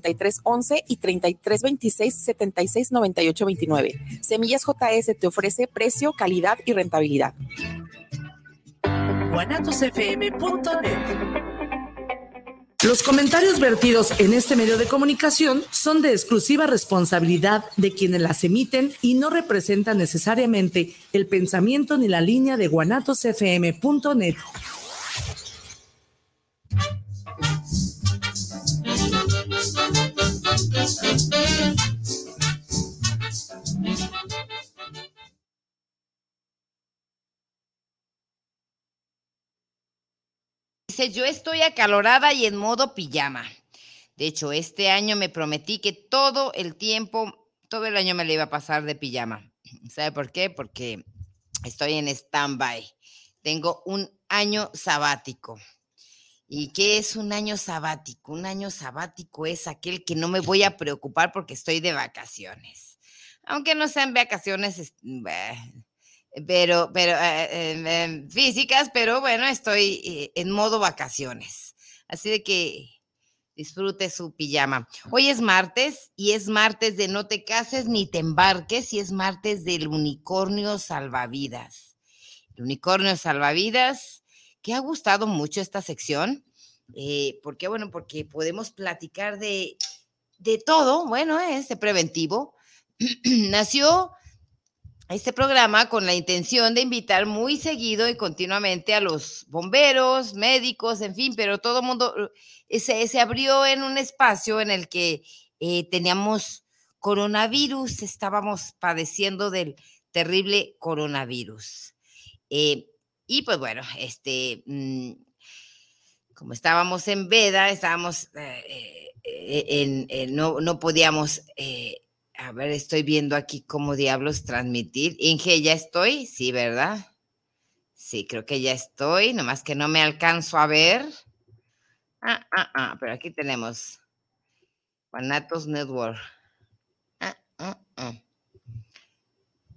3311 y 3326 769829. Semillas JS te ofrece precio, calidad y rentabilidad. Los comentarios vertidos en este medio de comunicación son de exclusiva responsabilidad de quienes las emiten y no representan necesariamente el pensamiento ni la línea de guanatosfm.net. Dice, yo estoy acalorada y en modo pijama. De hecho, este año me prometí que todo el tiempo, todo el año me le iba a pasar de pijama. ¿Sabe por qué? Porque estoy en stand-by. Tengo un año sabático. ¿Y qué es un año sabático? Un año sabático es aquel que no me voy a preocupar porque estoy de vacaciones. Aunque no sean vacaciones, pero, pero eh, eh, em, físicas, pero bueno, estoy eh, en modo vacaciones. Así de que disfrute su pijama. Hoy es martes y es martes de no te cases ni te embarques y es martes del unicornio salvavidas. El unicornio salvavidas, que ha gustado mucho esta sección. ¿Por qué? Bueno, porque podemos platicar de, de todo. Bueno, es de preventivo. Nació este programa con la intención de invitar muy seguido y continuamente a los bomberos, médicos, en fin, pero todo el mundo eh, se, se, abrió en un espacio en el que eh, teníamos coronavirus, estábamos padeciendo del terrible coronavirus. Eh, y pues bueno, este, mm, como estábamos en veda, estábamos, en, no, no, podíamos a ver, estoy viendo aquí cómo diablos transmitir. Inge, ¿ya estoy? Sí, ¿verdad? Sí, creo que ya estoy, nomás que no me alcanzo a ver. Ah, ah, ah, pero aquí tenemos Guanatos Network. Ah, ah, ah.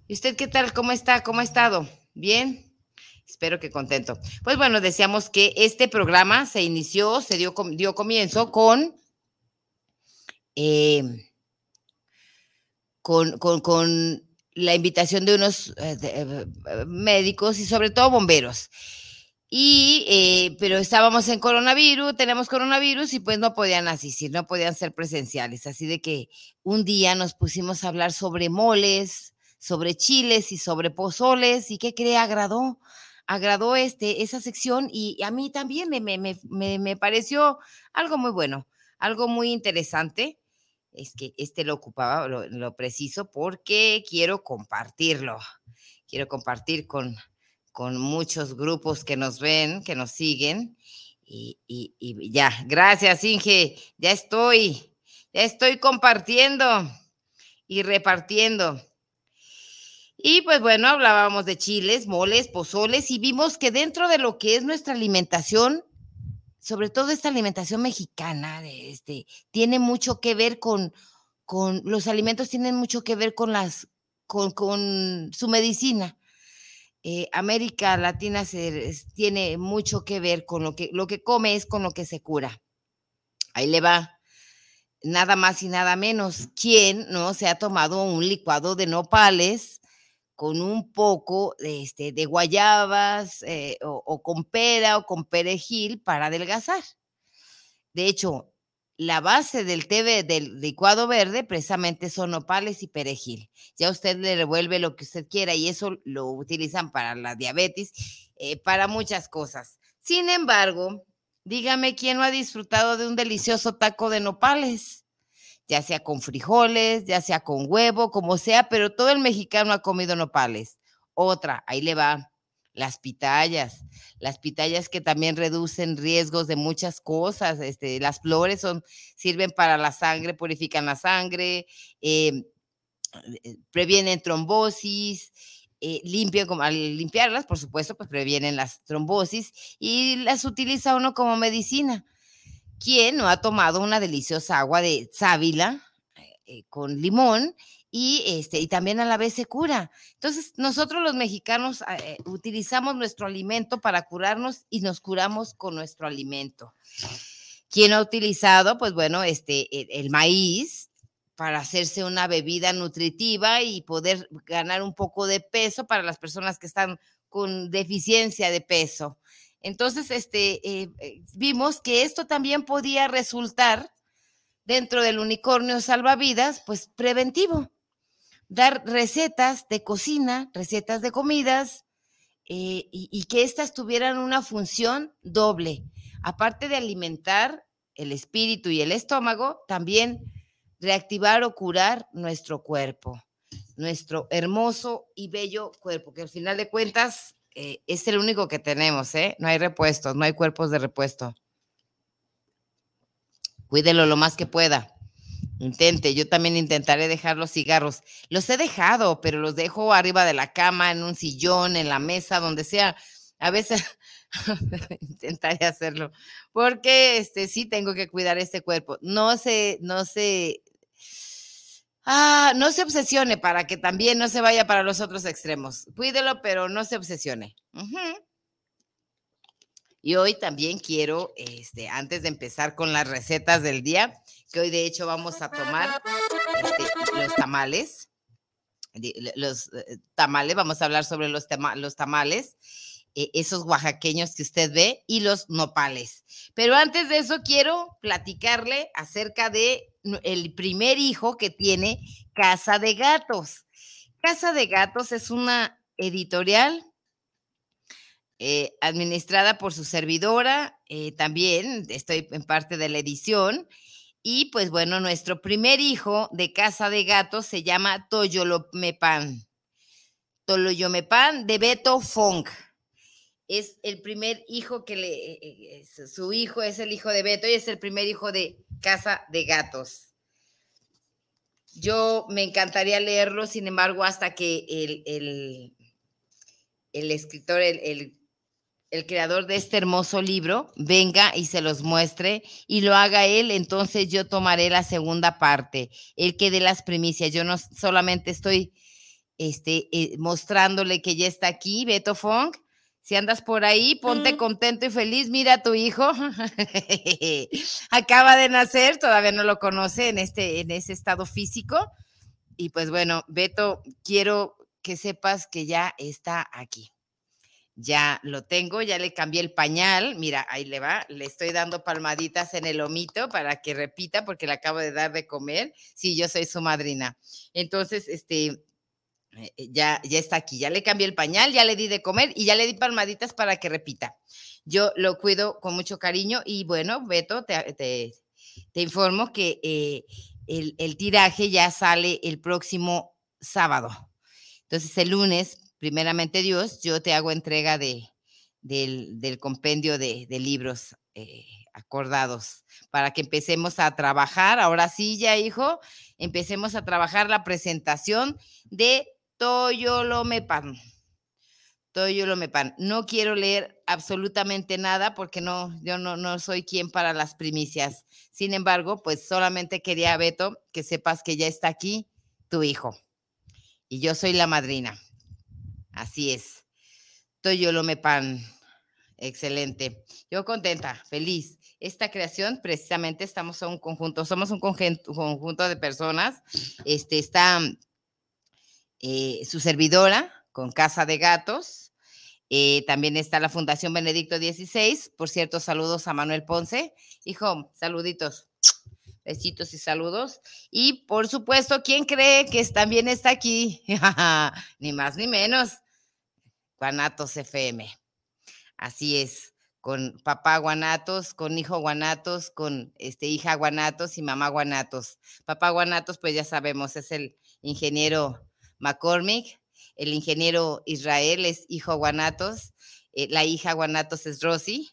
¿Y usted qué tal? ¿Cómo está? ¿Cómo ha estado? ¿Bien? Espero que contento. Pues bueno, decíamos que este programa se inició, se dio, dio comienzo con eh, con, la invitación de unos eh, eh, médicos y sobre todo bomberos. Y, eh, pero estábamos en coronavirus, tenemos coronavirus y pues no podían asistir, no podían ser presenciales. Así de que un día nos pusimos a hablar sobre moles, sobre chiles y sobre pozoles. ¿Y qué cree? Agradó, agradó este, esa sección y a mí también me, me, me pareció algo muy bueno, algo muy interesante es que este lo ocupaba, lo, preciso, porque quiero compartirlo. Quiero compartir con, con muchos grupos que nos ven, que nos siguen. Y, y, ya, gracias Inge, ya estoy, ya estoy compartiendo y repartiendo. Y pues bueno, hablábamos de chiles, moles, pozoles y vimos que dentro de lo que es nuestra alimentación sobre todo esta alimentación mexicana, este, tiene mucho que ver con, con, los alimentos tienen mucho que ver con las, con, con su medicina. Eh, América Latina se, tiene mucho que ver con lo que, lo que come es con lo que se cura. Ahí le va. Nada más y nada menos. ¿Quién no se ha tomado un licuado de nopales con un poco de, este, de guayabas eh, o, con pera o con perejil para adelgazar. De hecho, la base del té del licuado verde precisamente son nopales y perejil. Ya usted le revuelve lo que usted quiera y eso lo utilizan para la diabetes, eh, para muchas cosas. Sin embargo, dígame quién no ha disfrutado de un delicioso taco de nopales ya sea con frijoles, ya sea con huevo, como sea, pero todo el mexicano ha comido nopales. Otra, ahí le va, las pitayas, las pitayas que también reducen riesgos de muchas cosas. Este, las flores son, sirven para la sangre, purifican la sangre, em, eh, previenen trombosis, eh, limpian, como, al limpiarlas, por supuesto, pues previenen las trombosis y las utiliza uno como medicina. ¿Quién no ha tomado una deliciosa agua de sábila eh, con limón y, este, y también a la vez se cura? Entonces, nosotros los mexicanos ah, eh, utilizamos nuestro alimento para curarnos y nos curamos con nuestro alimento. ¿Quién ha utilizado, pues bueno, este, el, maíz para hacerse una bebida nutritiva y poder ganar un poco de peso para las personas que están con deficiencia de peso. Entonces, este, eh, eh, vimos que esto también podía resultar dentro del unicornio salvavidas, pues preventivo. Dar recetas de cocina, recetas de comidas, eh, y, que éstas tuvieran una función doble. Aparte de alimentar el espíritu y el estómago, también reactivar o curar nuestro cuerpo, nuestro hermoso y bello cuerpo, que al final de cuentas eh, es el único que tenemos, ¿eh? No hay repuestos, no hay cuerpos de repuesto. Cuídelo lo más que pueda. Intente, yo también intentaré dejar los cigarros. Los he dejado, pero los dejo arriba de la cama, en un sillón, en la mesa, donde sea. A veces intentaré hacerlo, porque este sí tengo que cuidar este cuerpo. No se, no se, ah, no se obsesione para que también no se vaya para los otros extremos. Cuídelo, pero no se obsesione. Y hoy también quiero, este, antes de empezar con las recetas del día, que hoy de hecho vamos a tomar este, los tamales, los eh, tamales, vamos a hablar sobre los, los tamales, eh, esos oaxaqueños que usted ve y los nopales. Pero antes de eso quiero platicarle acerca de el primer hijo que tiene Casa de Gatos. Casa de Gatos es una editorial eh, administrada por su servidora, eh, también estoy en parte de la edición. Y pues bueno, nuestro primer hijo de Casa de Gatos se llama Toyolomepan. Toloyomepan de Beto Fong. Es el primer hijo que le, eh, su hijo es el hijo de Beto y es el primer hijo de Casa de Gatos. Yo me encantaría leerlo, sin embargo, hasta que el, el, el escritor, el, el creador de este hermoso libro venga y se los muestre y lo haga él, entonces yo tomaré la segunda parte, el que de las primicias. Yo no solamente estoy este, eh, mostrándole que ya está aquí, Beto Fong. Si andas por ahí, ponte contento y feliz. Mira a tu hijo. Acaba de nacer, todavía no lo conoce en este, en ese estado físico. Y pues bueno, Beto, quiero que sepas que ya está aquí ya lo tengo, ya le cambié el pañal, mira, ahí le va, le estoy dando palmaditas en el omito para que repita porque le acabo de dar de comer, sí, yo soy su madrina. Entonces, este, ya, ya está aquí, ya le cambié el pañal, ya le di de comer y ya le di palmaditas para que repita. Yo lo cuido con mucho cariño y bueno, Beto, te, informo que eh, el, tiraje ya sale el próximo sábado. Entonces, el lunes primeramente Dios, yo te hago entrega de, del, compendio de, libros eh, acordados para que empecemos a trabajar. Ahora sí, ya hijo, empecemos a trabajar la presentación de Toyolomepan. Toyolomepan. No quiero leer absolutamente nada porque no, yo no, no soy quien para las primicias. Sin embargo, pues solamente quería, Beto, que sepas que ya está aquí tu hijo. Y yo soy la madrina. Así es. Toyolomepan. Excelente. Yo contenta, feliz. Esta creación, precisamente, estamos en un conjunto, somos un conjunto de personas. Este está eh, su servidora con Casa de Gatos. Eh, también está la Fundación Benedicto XVI. Por cierto, saludos a Manuel Ponce. Hijo, saluditos. Besitos y saludos. Y por supuesto, ¿quién cree que también está aquí? ni más ni menos Guanatos FM. Así es, con papá Guanatos, con hijo Guanatos, con este, hija Guanatos y mamá Guanatos. Papá Guanatos, pues ya sabemos, es el ingeniero McCormick, el ingeniero Israel es hijo Guanatos, eh, la hija Guanatos es Rosy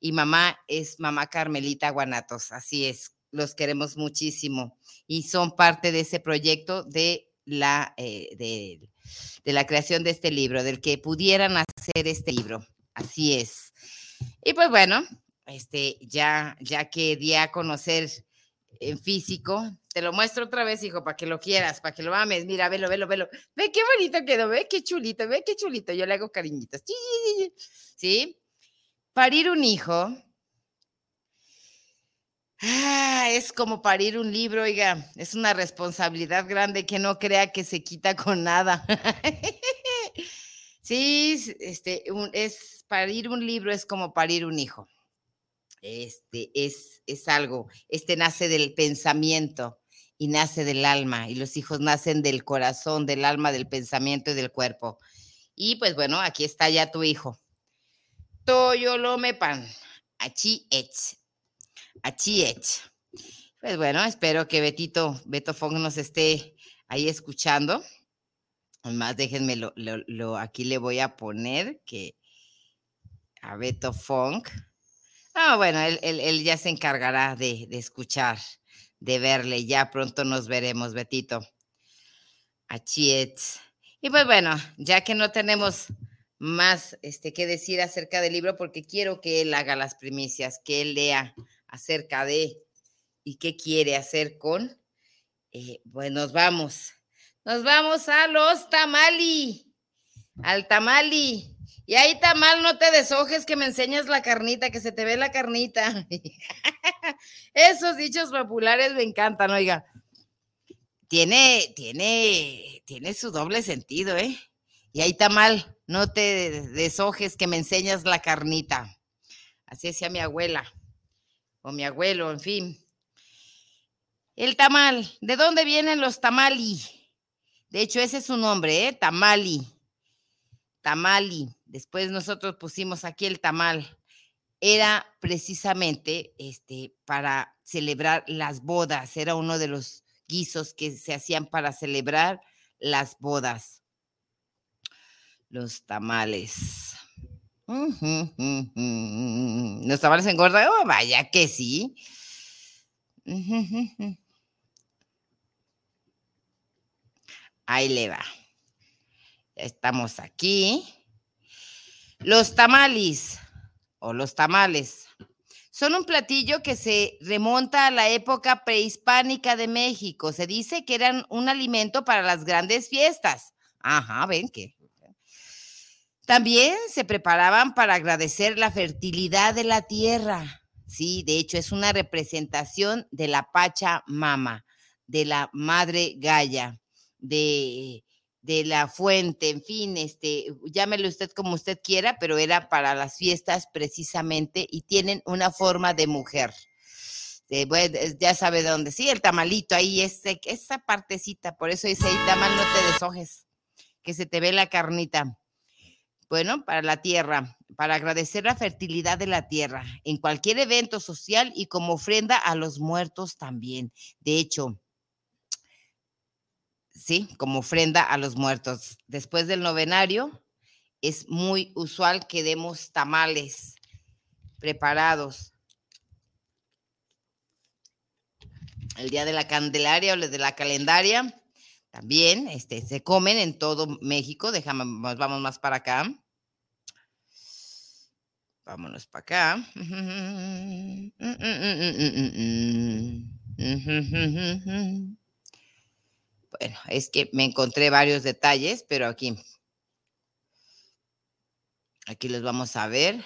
y mamá es mamá Carmelita Guanatos. Así es, los queremos muchísimo y son parte de ese proyecto de la, eh, de, la creación de este libro, del que pudieran hacer este libro. Así es. Y pues bueno, este, ya, ya que di a conocer en físico, te lo muestro otra vez, hijo, para que lo quieras, para que lo ames. Mira, velo, velo, velo. Ve qué bonito quedó, ve qué chulito, ve qué chulito. Yo le hago cariñitos. ¿Sí? Parir un hijo Ah, es como parir un libro, oiga, es una responsabilidad grande que no crea que se quita con nada. sí, este, es parir un libro es como parir un hijo. Este es, es algo, este nace del pensamiento y nace del alma, y los hijos nacen del corazón, del alma, del pensamiento y del cuerpo. Y pues bueno, aquí está ya tu hijo. Toyo pan, achi ech, achi ech. Pues bueno, espero que Betito, Beto Fong nos esté ahí escuchando. Además, déjenme lo, aquí le voy a poner que a Beto Fong. Ah, bueno, él, ya se encargará de, de escuchar de verle. Ya pronto nos veremos, Betito. Achiet. Y pues bueno, ya que no tenemos más este, que decir acerca del libro, porque quiero que él haga las primicias, que él lea acerca de y qué quiere hacer con, eh, pues nos vamos. Nos vamos a los tamali, al tamali. Y ahí tamal, no te deshojes que me enseñas la carnita, que se te ve la carnita. Esos dichos populares me encantan, oiga. Tiene, tiene, tiene su doble sentido, ¿eh? Y ahí tamal, no te deshojes que me enseñas la carnita. Así decía mi abuela o mi abuelo, en fin. El tamal, ¿de dónde vienen los tamali? De hecho, ese es su nombre, ¿eh? Tamali. Tamali. Después nosotros pusimos aquí el tamal. Era precisamente este, para celebrar las bodas. Era uno de los guisos que se hacían para celebrar las bodas. Los tamales. ¿Los tamales engordan? Oh, vaya que sí. Ahí le va. Estamos aquí. Los tamales o los tamales son un platillo que se remonta a la época prehispánica de México. Se dice que eran un alimento para las grandes fiestas. Ajá, ven que. También se preparaban para agradecer la fertilidad de la tierra. Sí, de hecho es una representación de la Pachamama, de la Madre Gaia, de de la fuente, en fin, este, llámelo usted como usted quiera, pero era para las fiestas precisamente y tienen una forma de mujer. ya sabe de dónde, sí, el tamalito ahí, ese, esa partecita, por eso dice ahí, tamal, no te deshojes, que se te ve la carnita. Bueno, para la tierra, para agradecer la fertilidad de la tierra, en cualquier evento social y como ofrenda a los muertos también. De hecho, ¿sí? Como ofrenda a los muertos. Después del novenario, es muy usual que demos tamales preparados. El día de la Candelaria o el de la Calendaria, también este, se comen en todo México. Déjame, vamos más para acá. Vámonos para acá. Bueno, es que me encontré varios detalles, pero aquí, aquí los vamos a ver.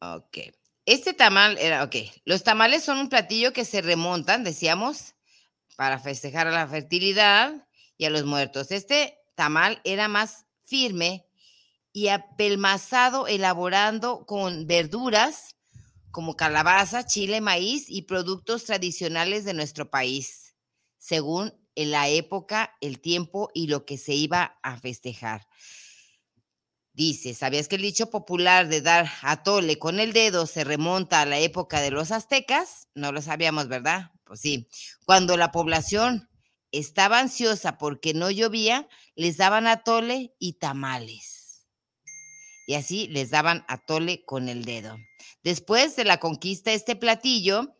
Ok. Este tamal era, ok, los tamales son un platillo que se remontan, decíamos, para festejar a la fertilidad y a los muertos. Este tamal era más firme y apelmazado, elaborando con verduras como calabaza, chile, maíz y productos tradicionales de nuestro país, según la época, el tiempo y lo que se iba a festejar. Dice, ¿sabías que el dicho popular de dar a tole con el dedo se remonta a la época de los aztecas? No lo sabíamos, ¿verdad? Pues sí. Cuando la población estaba ansiosa porque no llovía, les daban atole y tamales. Y así les daban atole con el dedo. Después de la conquista, este platillo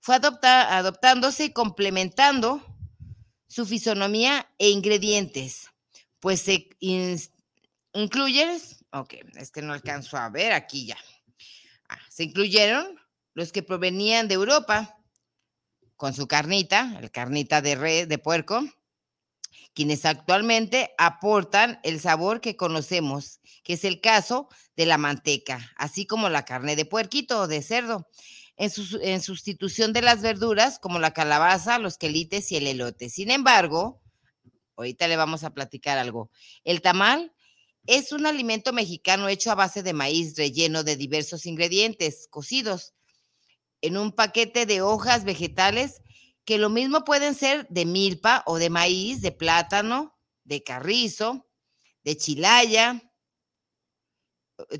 fue adoptándose y complementando su fisonomía e ingredientes, pues se incluyen, ok, es que no alcanzo a ver aquí ya. Ah, se incluyeron los que provenían de Europa con su carnita, el carnita de red, de puerco, quienes actualmente aportan el sabor que conocemos, que es el caso de la manteca, así como la carne de puerquito o de cerdo. En, sustitución de las verduras como la calabaza, los quelites y el elote. Sin embargo, ahorita le vamos a platicar algo. El tamal es un alimento mexicano hecho a base de maíz relleno de diversos ingredientes cocidos en un paquete de hojas vegetales que lo mismo pueden ser de milpa o de maíz, de plátano, de carrizo, de chilaya, eh,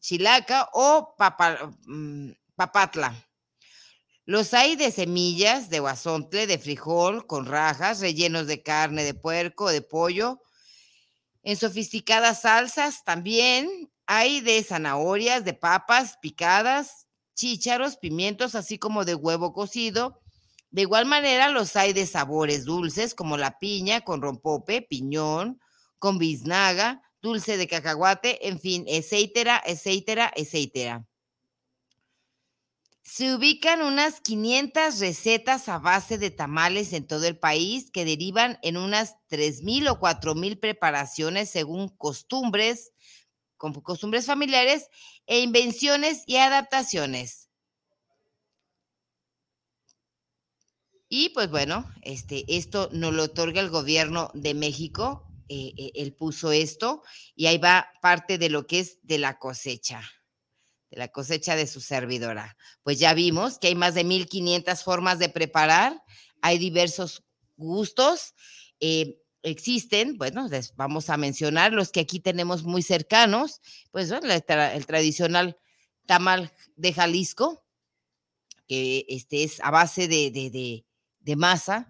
chilaca o mm, papatla. Los hay de semillas, de guasontle, de frijol, con rajas, rellenos de carne de puerco, de pollo. En sofisticadas salsas también hay de zanahorias, de papas picadas, chícharos, pimientos, así como de huevo cocido. De igual manera los hay de sabores dulces como la piña con rompope, piñón, con biznaga, dulce de cacahuate, en fin, etcétera, etcétera, etcétera. Se ubican unas 500 recetas a base de tamales en todo el país que derivan en unas 3.000 o 4.000 preparaciones según costumbres, costumbres familiares e invenciones y adaptaciones. Y pues bueno, este, esto nos lo otorga el gobierno de México. Eh, eh, él puso esto y ahí va parte de lo que es de la cosecha de la cosecha de su servidora. Pues ya vimos que hay más de 1500 formas de preparar, hay diversos gustos. Eh, existen, bueno, les vamos a mencionar los que aquí tenemos muy cercanos, pues el, tradicional tamal de Jalisco, que este es a base de, de, de masa,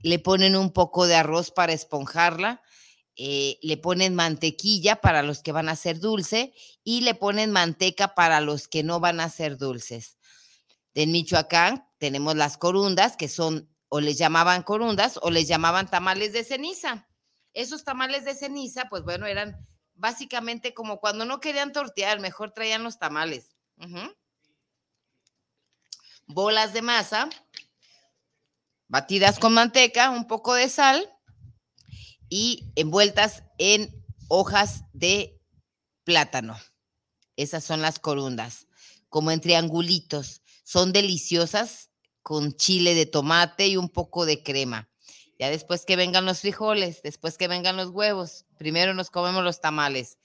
le ponen un poco de arroz para esponjarla, eh, le ponen mantequilla para los que van a ser dulce y le ponen manteca para los que no van a ser dulces. En Michoacán tenemos las corundas, que son o les llamaban corundas o les llamaban tamales de ceniza. Esos tamales de ceniza, pues bueno, eran básicamente como cuando no querían tortear, mejor traían los tamales. Bolas de masa, batidas con manteca, un poco de sal y envueltas en hojas de plátano. Esas son las corundas, como en triangulitos. Son deliciosas con chile de tomate y un poco de crema. Ya después que vengan los frijoles, después que vengan los huevos, primero nos comemos los tamales.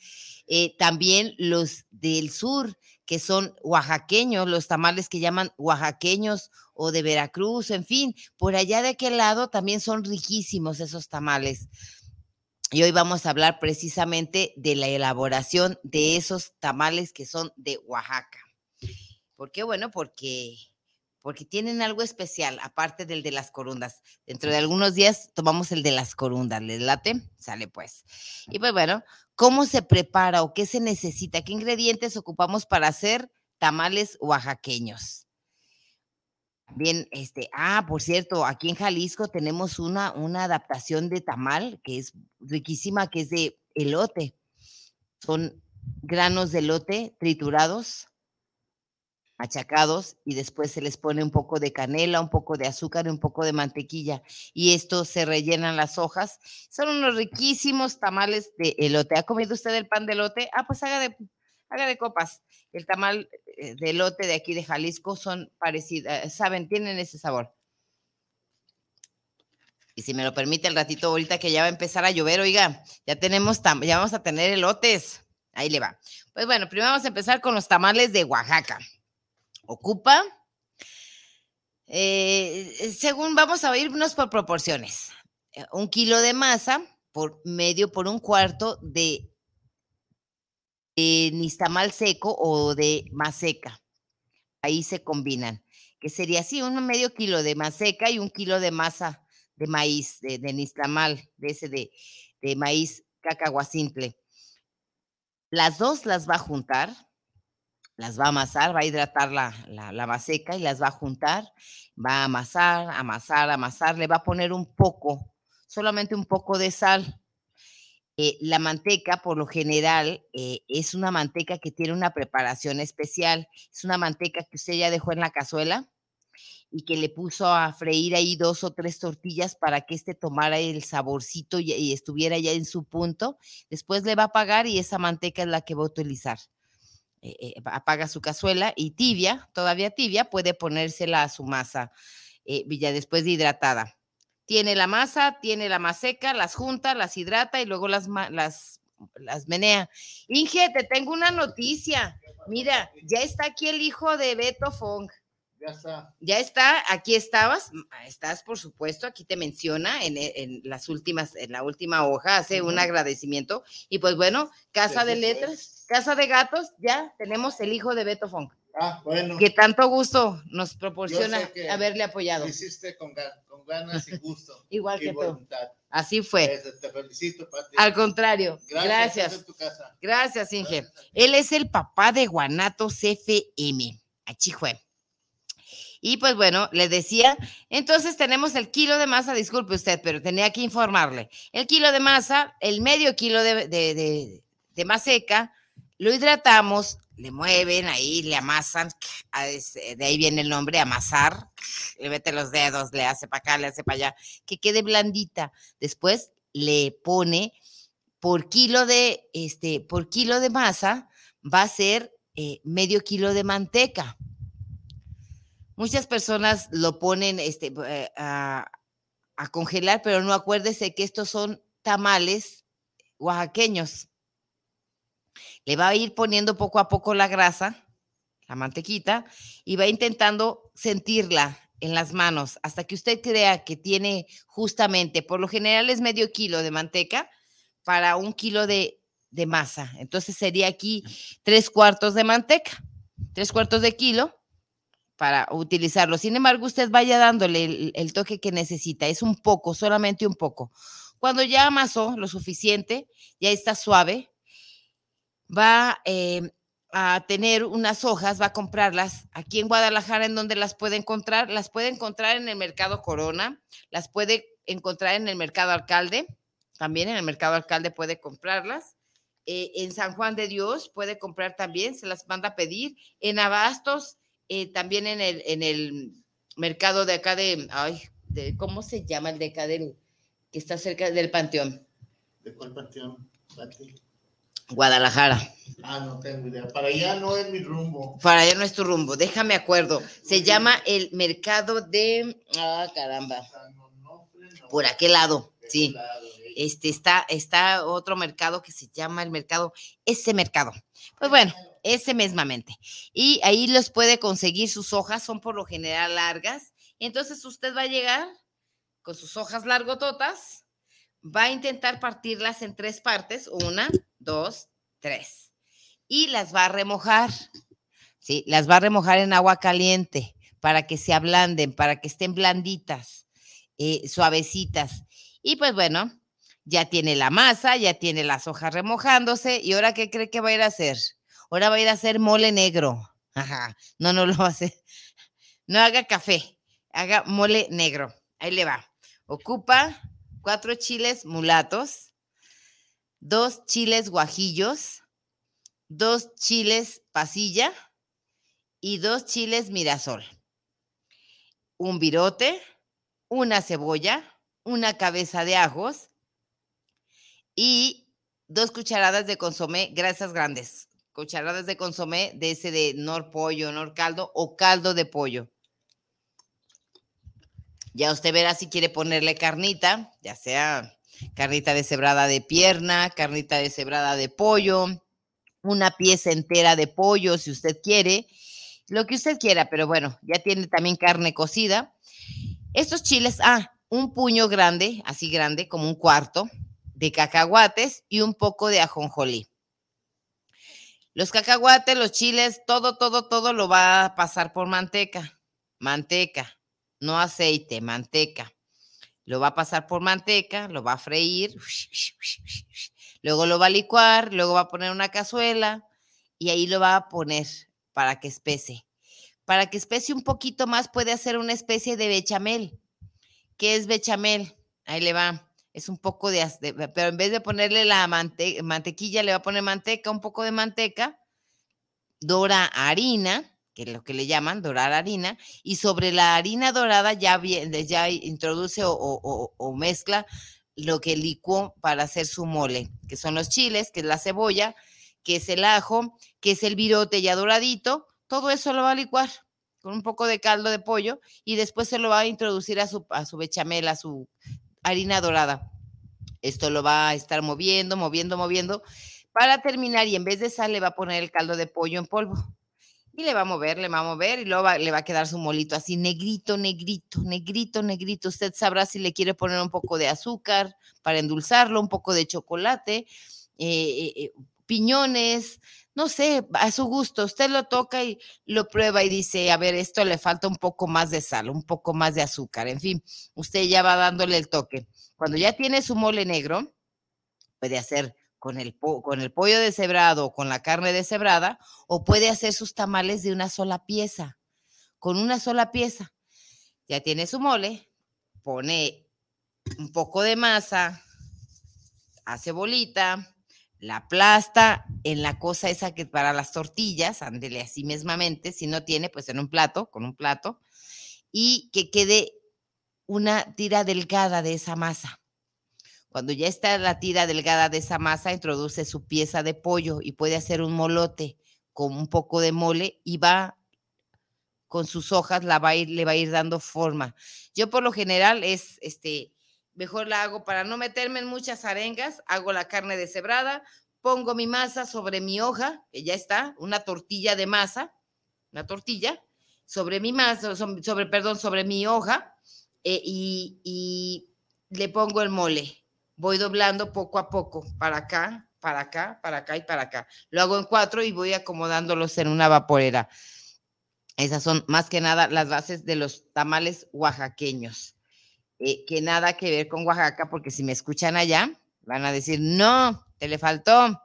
Eh, también los del sur, que son oaxaqueños, los tamales que llaman oaxaqueños o de Veracruz, en fin, por allá de aquel lado también son riquísimos esos tamales. Y hoy vamos a hablar precisamente de la elaboración de esos tamales que son de Oaxaca. ¿Por qué? Bueno, porque, porque tienen algo especial, aparte del de las corundas. Dentro de algunos días tomamos el de las corundas. ¿Les late? Sale pues. Y pues bueno, ¿cómo se prepara o qué se necesita? ¿Qué ingredientes ocupamos para hacer tamales oaxaqueños? Bien, este, ah, por cierto, aquí en Jalisco tenemos una, una adaptación de tamal que es riquísima, que es de elote. Son granos de elote triturados, machacados, y después se les pone un poco de canela, un poco de azúcar y un poco de mantequilla. Y esto se rellenan las hojas. Son unos riquísimos tamales de elote. ¿Ha comido usted el pan de elote? Ah, pues haga de haga de copas. El tamal eh, de lote de aquí de Jalisco son parecidas, eh, saben, tienen ese sabor. Y si me lo permite el ratito ahorita que ya va a empezar a llover, oiga, ya tenemos, ya vamos a tener elotes. Ahí le va. Pues bueno, primero vamos a empezar con los tamales de Oaxaca. Ocupa, eh, según vamos a irnos por proporciones, un kilo de masa por medio por un cuarto de de nistamal seco o de maseca. Ahí se combinan, que sería así, un medio kilo de maseca y un kilo de masa de maíz, de, de nistamal, de ese de, de maíz cacahuacintle. Las dos las va a juntar, las va a amasar, va a hidratar la, la, la, y las va a juntar, va a amasar, amasar, amasar, le va a poner un poco, solamente un poco de sal, eh, la manteca, por lo general, eh, es una manteca que tiene una preparación especial. Es una manteca que usted ya dejó en la cazuela y que le puso a freír ahí dos o tres tortillas para que éste tomara el saborcito y, estuviera ya en su punto. Después le va a pagar y esa manteca es la que va a utilizar. Eh, eh, apaga su cazuela y tibia, todavía tibia, puede ponérsela a su masa eh, ya después de hidratada. Tiene la masa, tiene la maseca, las junta, las hidrata y luego las, las, las menea. Inge, te tengo una noticia. Mira, ya está aquí el hijo de Beto Fong. Ya está. Ya está, aquí estabas, estás por supuesto, aquí te menciona en, en las últimas, en la última hoja, hace un agradecimiento. Y pues bueno, Casa de Letras, Casa de Gatos, ya tenemos el hijo de Beto Fong. Ah, bueno. Que tanto gusto nos proporciona haberle apoyado. Lo hiciste con, con, ganas y gusto. Igual que tú. Así fue. Te felicito, Pati. Al contrario. Gracias. Gracias, Gracias Inge. Él es el papá de Guanatos FM. Achijue. Y pues bueno, le decía, entonces tenemos el kilo de masa, disculpe usted, pero tenía que informarle. El kilo de masa, el medio kilo de, de, de, lo hidratamos, le mueven ahí, le amasan, de ahí viene el nombre, amasar, le mete los dedos, le hace para acá, le hace para allá, que quede blandita. Después le pone por kilo de, este, por kilo de masa, va a ser eh, medio kilo de manteca. Muchas personas lo ponen este, eh, a, a congelar, pero no acuérdese que estos son tamales oaxaqueños. Le va a ir poniendo poco a poco la grasa, la mantequita, y va intentando sentirla en las manos hasta que usted crea que tiene justamente, por lo general es medio kilo de manteca para un kilo de, de masa. Entonces sería aquí tres cuartos de manteca, tres cuartos de kilo para utilizarlo. Sin embargo, usted vaya dándole el, toque que necesita. Es un poco, solamente un poco. Cuando ya amasó lo suficiente, ya está suave, va eh, a tener unas hojas, va a comprarlas aquí en Guadalajara, en donde las puede encontrar. Las puede encontrar en el mercado Corona, las puede encontrar en el mercado Alcalde, también en el mercado Alcalde puede comprarlas. Eh, en San Juan de Dios puede comprar también, se las manda a pedir. En Abastos eh, también en el, en el mercado de acá de, ay, de, ¿cómo se llama el de acá del, que está cerca del Panteón? ¿De cuál Panteón? Guadalajara. Ah, no tengo idea. Para allá no es mi rumbo. Para allá no es tu rumbo. Déjame acuerdo. Se llama el mercado de. Ah, caramba. Por aquel lado, sí. Este está, está otro mercado que se llama el mercado, ese mercado. Pues bueno, ese mismamente. Y ahí los puede conseguir, sus hojas son por lo general largas. Entonces usted va a llegar con sus hojas largototas, va a intentar partirlas en tres partes, una, dos, tres. Y las va a remojar, ¿sí? Las va a remojar en agua caliente para que se ablanden, para que estén blanditas, eh, suavecitas. Y pues bueno, ya tiene la masa, ya tiene las hojas remojándose. ¿Y ahora qué cree que va a ir a hacer? Ahora va a ir a hacer mole negro. Ajá. No, no lo va a hacer. No haga café, haga mole negro. Ahí le va. Ocupa cuatro chiles mulatos, dos chiles guajillos, dos chiles pasilla y dos chiles mirasol. Un virote, una cebolla, una cabeza de ajos y dos cucharadas de consomé grasas grandes cucharadas de consomé de ese de nor pollo, nor caldo o caldo de pollo. Ya usted verá si quiere ponerle carnita, ya sea carnita deshebrada de pierna, carnita deshebrada de pollo, una pieza entera de pollo si usted quiere, lo que usted quiera, pero bueno, ya tiene también carne cocida. Estos chiles, ah, un puño grande, así grande, como un cuarto, de cacahuates y un poco de ajonjolí. Los cacahuates, los chiles, todo, todo, todo lo va a pasar por manteca. Manteca, no aceite, manteca. Lo va a pasar por manteca, lo va a freír, luego lo va a licuar, luego va a poner una cazuela y ahí lo va a poner para que espese. Para que espese un poquito más puede hacer una especie de bechamel. ¿Qué es bechamel? Ahí le va es un poco de, pero en vez de ponerle la mantequilla, le va a poner manteca, un poco de manteca, dora harina, que es lo que le llaman, dorar harina, y sobre la harina dorada ya, ya introduce o, mezcla lo que licuó para hacer su mole, que son los chiles, que es la cebolla, que es el ajo, que es el virote ya doradito, todo eso lo va a licuar con un poco de caldo de pollo y después se lo va a introducir a su, a su bechamel, a su harina dorada. Esto lo va a estar moviendo, moviendo, moviendo para terminar y en vez de sal le va a poner el caldo de pollo en polvo. Y le va a mover, le va a mover y luego va- le va a quedar su molito así negrito, negrito, negrito, negrito. Usted sabrá si le quiere poner un poco de azúcar para endulzarlo, un poco de chocolate, eh, eh, eh, piñones, no sé, a su gusto. Usted lo toca y lo prueba y dice, a ver, esto le falta un poco más de sal, un poco más de azúcar. En fin, usted ya va dándole el toque. Cuando ya tiene su mole negro, puede hacer con el, con el pollo deshebrado o con la carne deshebrada, o puede hacer sus tamales de una sola pieza, con una sola pieza. Ya tiene su mole, pone un poco de masa, hace bolita, la aplasta en la cosa esa que para las tortillas, ándele así mismamente, si no tiene, pues en un plato, con un plato, y que quede una tira delgada de esa masa. Cuando ya está la tira delgada de esa masa, introduce su pieza de pollo y puede hacer un molote con un poco de mole y va con sus hojas, la va a ir, le va a ir dando forma. Yo por lo general es, este, mejor la hago para no meterme en muchas arengas, hago la carne deshebrada, pongo mi masa sobre mi hoja, que ya está, una tortilla de masa, una tortilla, sobre mi masa, so- sobre, perdón, sobre mi hoja, eh, y, y le pongo el mole. Voy doblando poco a poco, para acá, para acá, para acá y para acá. Lo hago en cuatro y voy acomodándolos en una vaporera. Esas son más que nada las bases de los tamales oaxaqueños. Eh, que nada que ver con Oaxaca, porque si me escuchan allá, van a decir, no, te le faltó.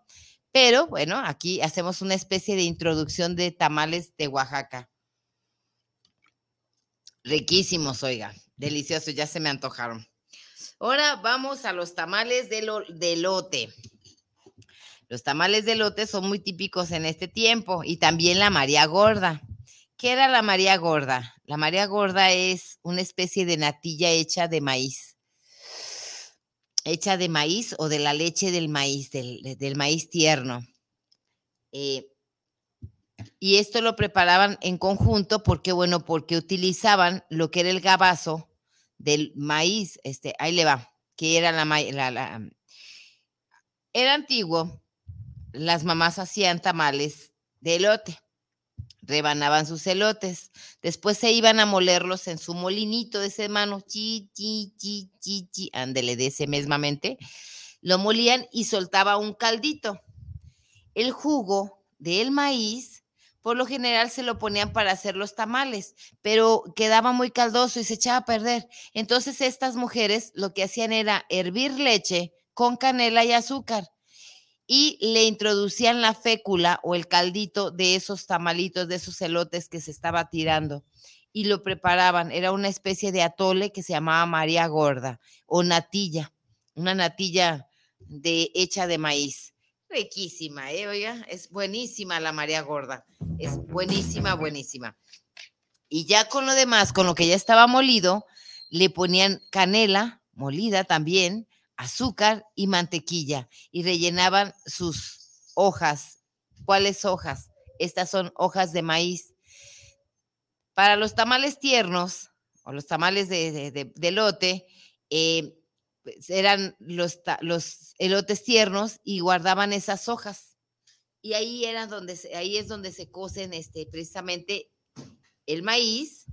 Pero bueno, aquí hacemos una especie de introducción de tamales de Oaxaca. Riquísimos, oiga, deliciosos, ya se me antojaron. Ahora vamos a los tamales de, lo- de lote. Los tamales de lote son muy típicos en este tiempo y también la María Gorda. ¿Qué era la María Gorda? La María Gorda es una especie de natilla hecha de maíz. Hecha de maíz o de la leche del maíz, del, de- del maíz tierno. Eh, y esto lo preparaban en conjunto porque, bueno, porque utilizaban lo que era el gabazo del maíz, este, ahí le va, que era la, la- la- era antiguo, las mamás hacían tamales de elote, rebanaban sus elotes, después se iban a molerlos en su molinito de ese mano, chi, chi, chi, chi, chi, ándele de ese mesmamente, lo molían y soltaba un caldito. El jugo del maíz, por lo general se lo ponían para hacer los tamales, pero quedaba muy caldoso y se echaba a perder. Entonces estas mujeres lo que hacían era hervir leche con canela y azúcar y le introducían la fécula o el caldito de esos tamalitos, de esos elotes que se estaba tirando y lo preparaban. Era una especie de atole que se llamaba María Gorda o natilla, una natilla de, hecha de maíz. Riquísima, ¿eh? Oiga, es buenísima la María Gorda. Es buenísima, buenísima. Y ya con lo demás, con lo que ya estaba molido, le ponían canela molida también, azúcar y mantequilla y rellenaban sus hojas. ¿Cuáles hojas? Estas son hojas de maíz. Para los tamales tiernos o los tamales de, de, eh, pues, eran los, los elotes tiernos y guardaban esas hojas. Y ahí, era donde, ahí es donde se cocen este, precisamente el maíz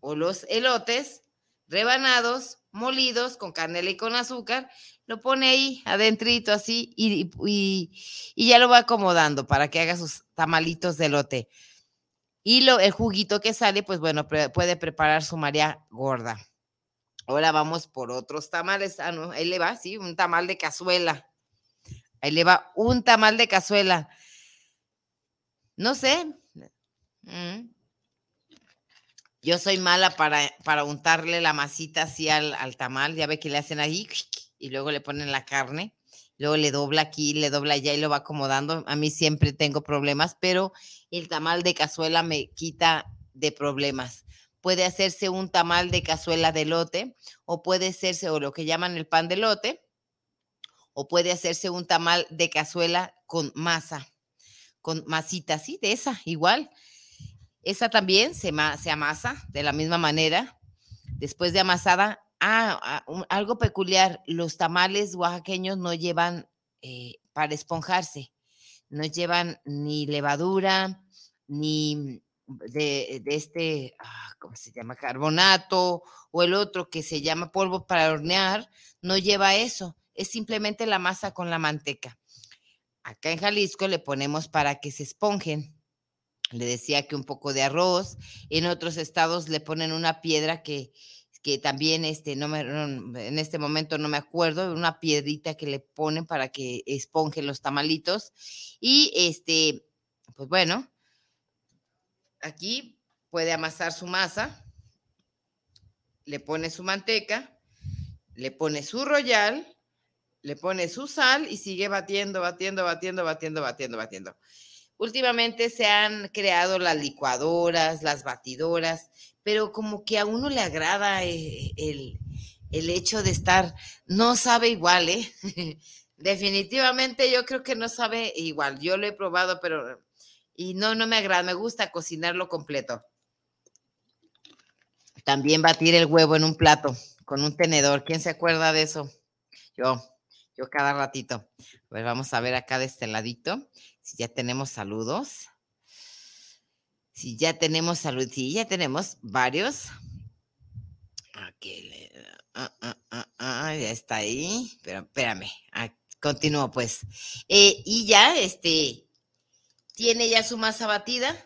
o los elotes rebanados, molidos con canela y con azúcar, lo pone ahí adentrito así y, y- ya lo va acomodando para que haga sus tamalitos de elote. Y lo, el juguito que sale, pues bueno, puede preparar su María gorda. Ahora vamos por otros tamales. Ah, no, ahí le va, sí, un tamal de cazuela. Ahí le va un tamal de cazuela. No sé. mm, Yo soy mala para, para untarle la masita así al, al tamal. Ya ve que le hacen ahí y luego le ponen la carne. Luego le dobla aquí, le dobla allá y lo va acomodando. A mí siempre tengo problemas, pero el tamal de cazuela me quita de problemas. Puede hacerse un tamal de cazuela de lote o puede hacerse o lo que llaman el pan de lote o puede hacerse un tamal de cazuela con masa. con masita, ¿sí? De esa, igual. Esa también se, amasa de la misma manera. Después de amasada, ah, ah algo peculiar, los tamales oaxaqueños no llevan eh, para esponjarse, no llevan ni levadura, ni de, este, ah, ¿cómo se llama? Carbonato o el otro que se llama polvo para hornear, no lleva eso, es simplemente la masa con la manteca. Acá en Jalisco le ponemos para que se esponjen. Le decía que un poco de arroz. En otros estados le ponen una piedra que, que también este, no me, en este momento no me acuerdo, una piedrita que le ponen para que esponjen los tamalitos. Y este, pues bueno, aquí puede amasar su masa, le pone su manteca, le pone su royal, le pone su sal y sigue batiendo, batiendo, batiendo, batiendo, batiendo, batiendo. Últimamente se han creado las licuadoras, las batidoras, pero como que a uno le agrada eh, el, el hecho de estar, no sabe igual, ¿eh? Definitivamente yo creo que no sabe igual. Yo lo he probado, pero y no, no me agrada, me gusta cocinarlo completo. También batir el huevo en un plato con un tenedor. ¿Quién se acuerda de eso? Yo, yo cada ratito. Pues vamos a ver acá de este ladito si ya tenemos saludos. Si ya tenemos salud, sí, ya tenemos varios. Aquí, ah, ah, ah, ya está ahí. Pero espérame, continúo pues. Eh, y ya, este, tiene ya su masa batida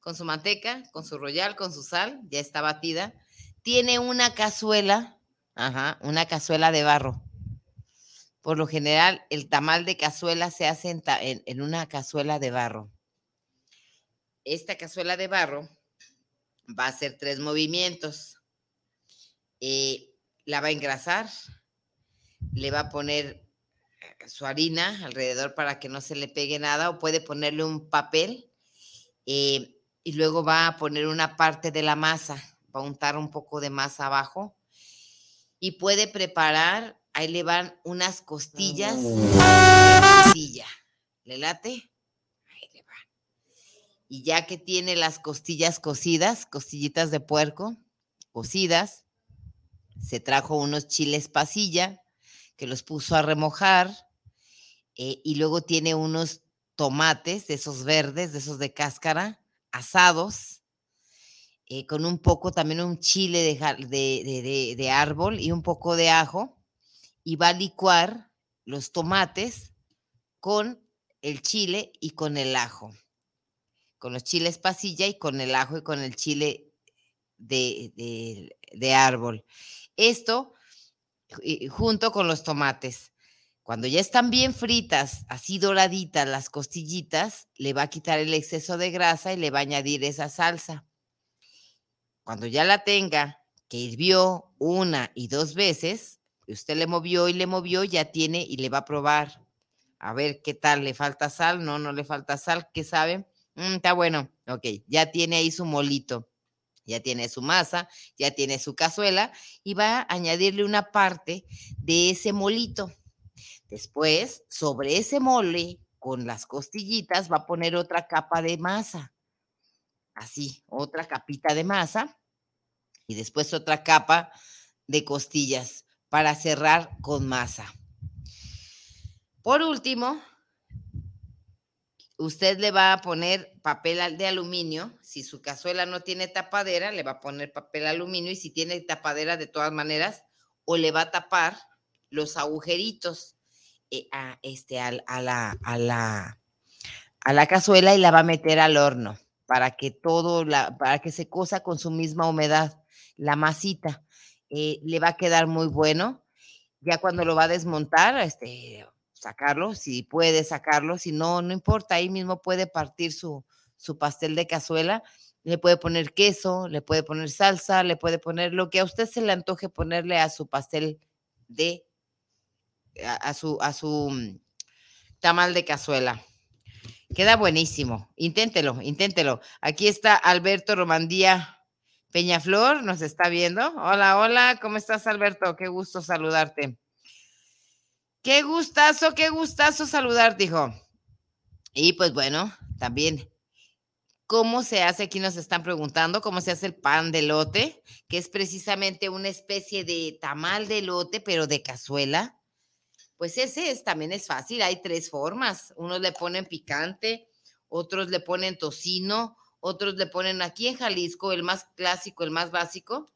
con su manteca, con su royal, con su sal, ya está batida. Tiene una cazuela, ajá, una cazuela de barro. Por lo general, el tamal de cazuela se hace en, una cazuela de barro. Esta cazuela de barro va a hacer tres movimientos. Eh, la va a engrasar, le va a poner su harina alrededor para que no se le pegue nada o puede ponerle un papel eh, y luego va a poner una parte de la masa, va a untar un poco de masa abajo y puede preparar, ahí le van unas costillas costilla. ¿Le late? Ahí le van. Y ya que tiene las costillas cocidas, costillitas de puerco cocidas, se trajo unos chiles pasilla que los puso a remojar eh, y luego tiene unos tomates de esos verdes, de esos de cáscara, asados, eh, con un poco también un chile de, de, árbol y un poco de ajo, y va a licuar los tomates con el chile y con el ajo, con los chiles pasilla y con el ajo y con el chile de, de árbol. Esto junto con los tomates. Cuando ya están bien fritas, así doraditas las costillitas, le va a quitar el exceso de grasa y le va a añadir esa salsa. Cuando ya la tenga, que hirvió una y dos veces, usted le movió y le movió, ya tiene y le va a probar. A ver qué tal, ¿le falta sal? No, no le falta sal, ¿qué sabe? Mm, está bueno, ok, ya tiene ahí su molito ya tiene su masa, ya tiene su cazuela y va a añadirle una parte de ese molito. Después, sobre ese mole, con las costillitas, va a poner otra capa de masa. Así, otra capita de masa y después otra capa de costillas para cerrar con masa. Por último, usted le va a poner papel de aluminio. Si su cazuela no tiene tapadera, le va a poner papel aluminio y si tiene tapadera de todas maneras, o le va a tapar los agujeritos eh, a, este, a, la, a, la, a la cazuela y la va a meter al horno para que todo, para que se cosa con su misma humedad, la masita. Eh, le va a quedar muy bueno. Ya cuando lo va a desmontar, este, sacarlo, si puede sacarlo, si no, no importa, ahí mismo puede partir su, su pastel de cazuela, le puede poner queso, le puede poner salsa, le puede poner lo que a usted se le antoje ponerle a su pastel de, a, su, a su mm, tamal de cazuela. Queda buenísimo. Inténtelo, inténtelo. Aquí está Alberto Romandía Peñaflor, nos está viendo. Hola, hola, ¿cómo estás, Alberto? Qué gusto saludarte. Qué gustazo, qué gustazo saludarte, hijo. Y pues bueno, también, ¿cómo se hace? Aquí nos están preguntando, ¿cómo se hace el pan de lote? Que es precisamente una especie de tamal de lote, pero de cazuela. Pues ese es, también es fácil, hay tres formas. Unos le ponen picante, otros le ponen tocino, otros le ponen aquí en Jalisco, el más clásico, el más básico,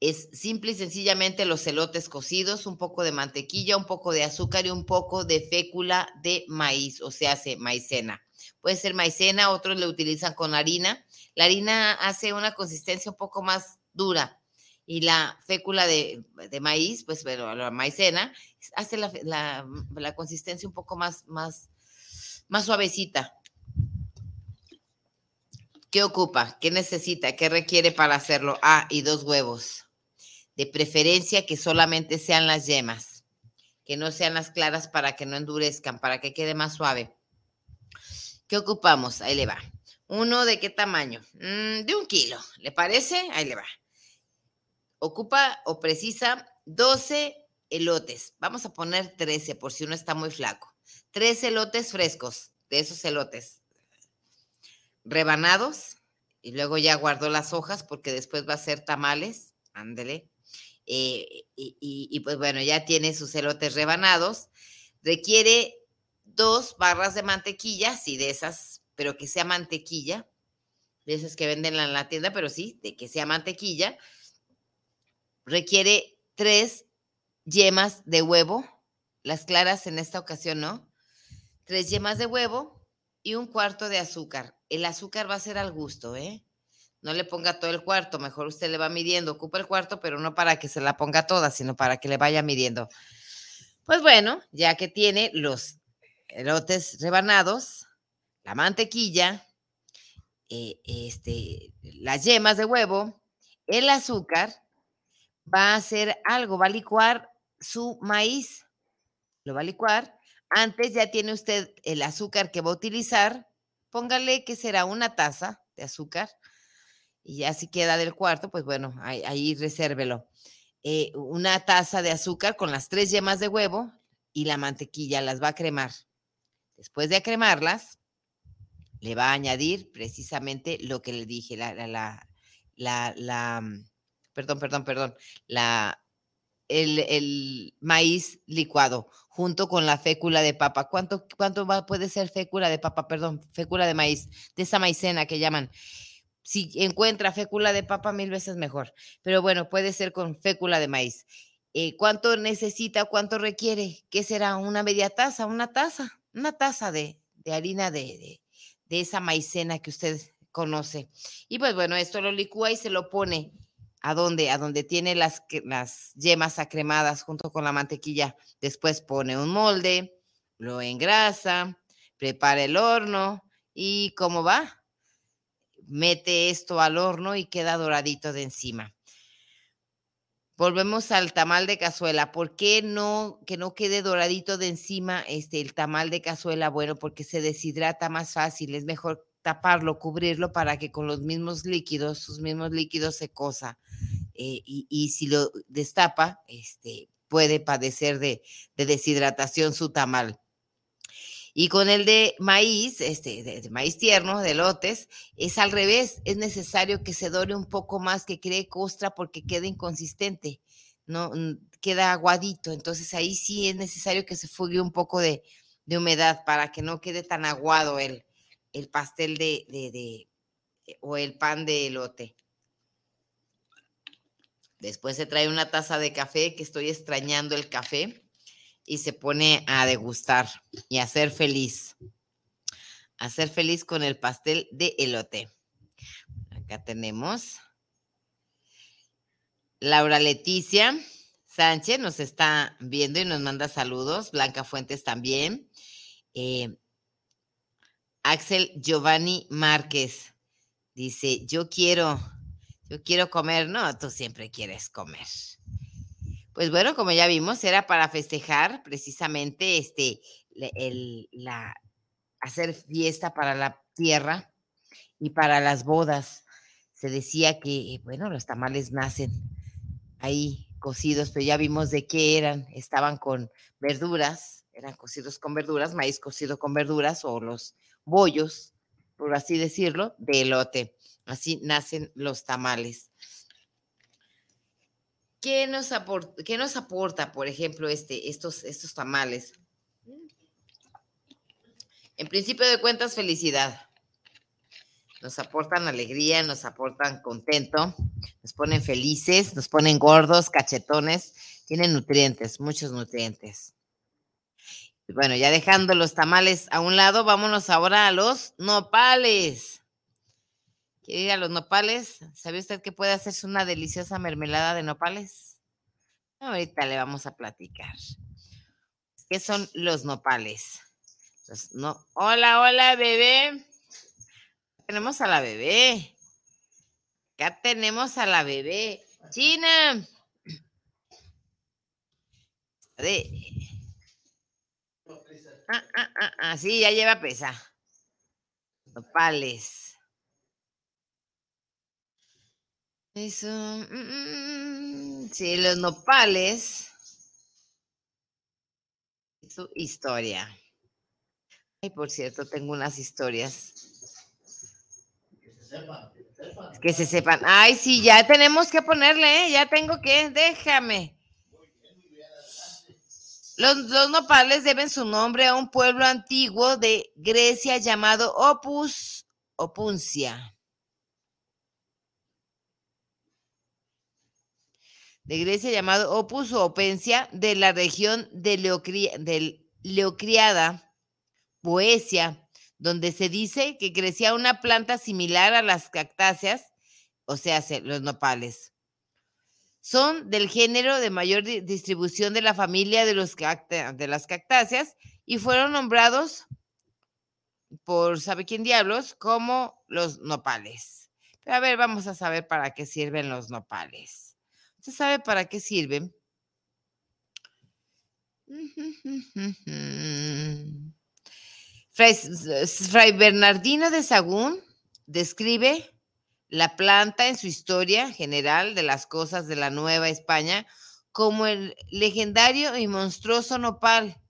es simple y sencillamente los elotes cocidos, un poco de mantequilla, un poco de azúcar y un poco de fécula de maíz, o sea, hace maicena. Puede ser maicena, otros le utilizan con harina. La harina hace una consistencia un poco más dura y la fécula de, maíz, pues bueno, la maicena, hace la, consistencia un poco más, más, más suavecita. ¿Qué ocupa? ¿Qué necesita? ¿Qué requiere para hacerlo? Ah, y dos huevos de preferencia que solamente sean las yemas, que no sean las claras para que no endurezcan, para que quede más suave. ¿Qué ocupamos? Ahí le va. Uno de qué tamaño? Mm, de un kilo. ¿Le parece? Ahí le va. Ocupa o precisa 12 elotes. Vamos a poner 13 por si uno está muy flaco. 13 elotes frescos, de esos elotes. Rebanados. Y luego ya guardo las hojas porque después va a ser tamales. Ándele. Eh, y, pues bueno, ya tiene sus elotes rebanados. Requiere dos barras de mantequilla, sí, de esas, pero que sea mantequilla, de esas que venden en la tienda, pero sí, de que sea mantequilla. Requiere tres yemas de huevo, las claras en esta ocasión no, tres yemas de huevo y un cuarto de azúcar. El azúcar va a ser al gusto, ¿eh? no le ponga todo el cuarto, mejor usted le va midiendo, ocupa el cuarto, pero no para que se la ponga toda, sino para que le vaya midiendo. Pues bueno, ya que tiene los elotes rebanados, la mantequilla, eh, este, las yemas de huevo, el azúcar, va a hacer algo, va a licuar su maíz, lo va a licuar. Antes ya tiene usted el azúcar que va a utilizar, póngale que será una taza de azúcar, y ya si queda del cuarto, pues bueno, ahí, resérvelo. Eh, una taza de azúcar con las tres yemas de huevo y la mantequilla, las va a cremar. Después de cremarlas, le va a añadir precisamente lo que le dije, la, la, la, la, mm, perdón, perdón, perdón, la, el, el, maíz licuado junto con la fécula de papa. ¿Cuánto, cuánto va, puede ser fécula de papa? Perdón, fécula de maíz, de esa maicena que llaman si encuentra fécula de papa, mil veces mejor. Pero bueno, puede ser con fécula de maíz. Eh, ¿Cuánto necesita? ¿Cuánto requiere? ¿Qué será? ¿Una media taza? ¿Una taza? Una taza de, harina de, de, esa maicena que usted conoce. Y pues bueno, esto lo licúa y se lo pone a donde, a donde tiene las, las yemas acremadas junto con la mantequilla. Después pone un molde, lo engrasa, prepara el horno y ¿cómo va? mete esto al horno y queda doradito de encima. Volvemos al tamal de cazuela. ¿Por qué no que no quede doradito de encima este el tamal de cazuela? Bueno, porque se deshidrata más fácil, es mejor taparlo, cubrirlo para que con los mismos líquidos, sus mismos líquidos se cosa. Eh, y, si lo destapa, este, puede padecer de deshidratación su tamal. Y con el de maíz, este, de, maíz tierno, de lotes, es al revés. Es necesario que se dore un poco más, que cree costra porque queda inconsistente, no queda aguadito. Entonces ahí sí es necesario que se fugue un poco de, humedad para que no quede tan aguado el, el pastel de, de, o el pan de elote. Después se trae una taza de café, que estoy extrañando el café y se pone a degustar y a ser feliz. A ser feliz con el pastel de elote. Acá tenemos. Laura Leticia Sánchez nos está viendo y nos manda saludos. Blanca Fuentes también. Eh, Axel Giovanni Márquez dice, yo quiero, yo quiero comer. No, tú siempre quieres comer. Pues bueno, como ya vimos, era para festejar precisamente este, el, la, hacer fiesta para la tierra y para las bodas. Se decía que, bueno, los tamales nacen ahí cocidos, pero ya vimos de qué eran. Estaban con verduras, eran cocidos con verduras, maíz cocido con verduras o los bollos, por así decirlo, de elote. Así nacen los tamales. ¿Qué nos aporta, qué nos aporta por ejemplo, este, estos, estos tamales? En principio de cuentas, felicidad. Nos aportan alegría, nos aportan contento, nos ponen felices, nos ponen gordos, cachetones, tienen nutrientes, muchos nutrientes. Bueno, ya dejando los tamales a un lado, vámonos ahora a los nopales. ¿Quiere ir a los nopales? ¿Sabe usted que puede hacerse una deliciosa mermelada de nopales? Ahorita le vamos a platicar. ¿Qué son los nopales? no. Hola, hola, bebé. Tenemos a la bebé. Acá tenemos a la bebé. China. Ah, ah, ah, ah, sí, ya lleva pesa. Nopales. Eso. Mm, mm, sí, los nopales. Su historia. Ay, por cierto, tengo unas historias. Que se sepan. Que se sepan. Ay, sí, ya tenemos que ponerle, ¿eh? ya tengo que, déjame. Los, nopales deben su nombre a un pueblo antiguo de Grecia llamado Opus Opuncia. De Grecia llamado Opus Opencia de la región de, Leocriada, Boesia, donde se dice que crecía una planta similar a las cactáceas, o sea, los nopales. Son del género de mayor distribución de la familia de, los las cactáceas y fueron nombrados por sabe quién diablos como los nopales. Pero a ver, vamos a saber para qué sirven los nopales. ¿Usted sabe para qué sirven? Fray Bernardino de Sagún describe la planta en su historia general de las cosas de la Nueva España como el legendario y monstruoso nopal,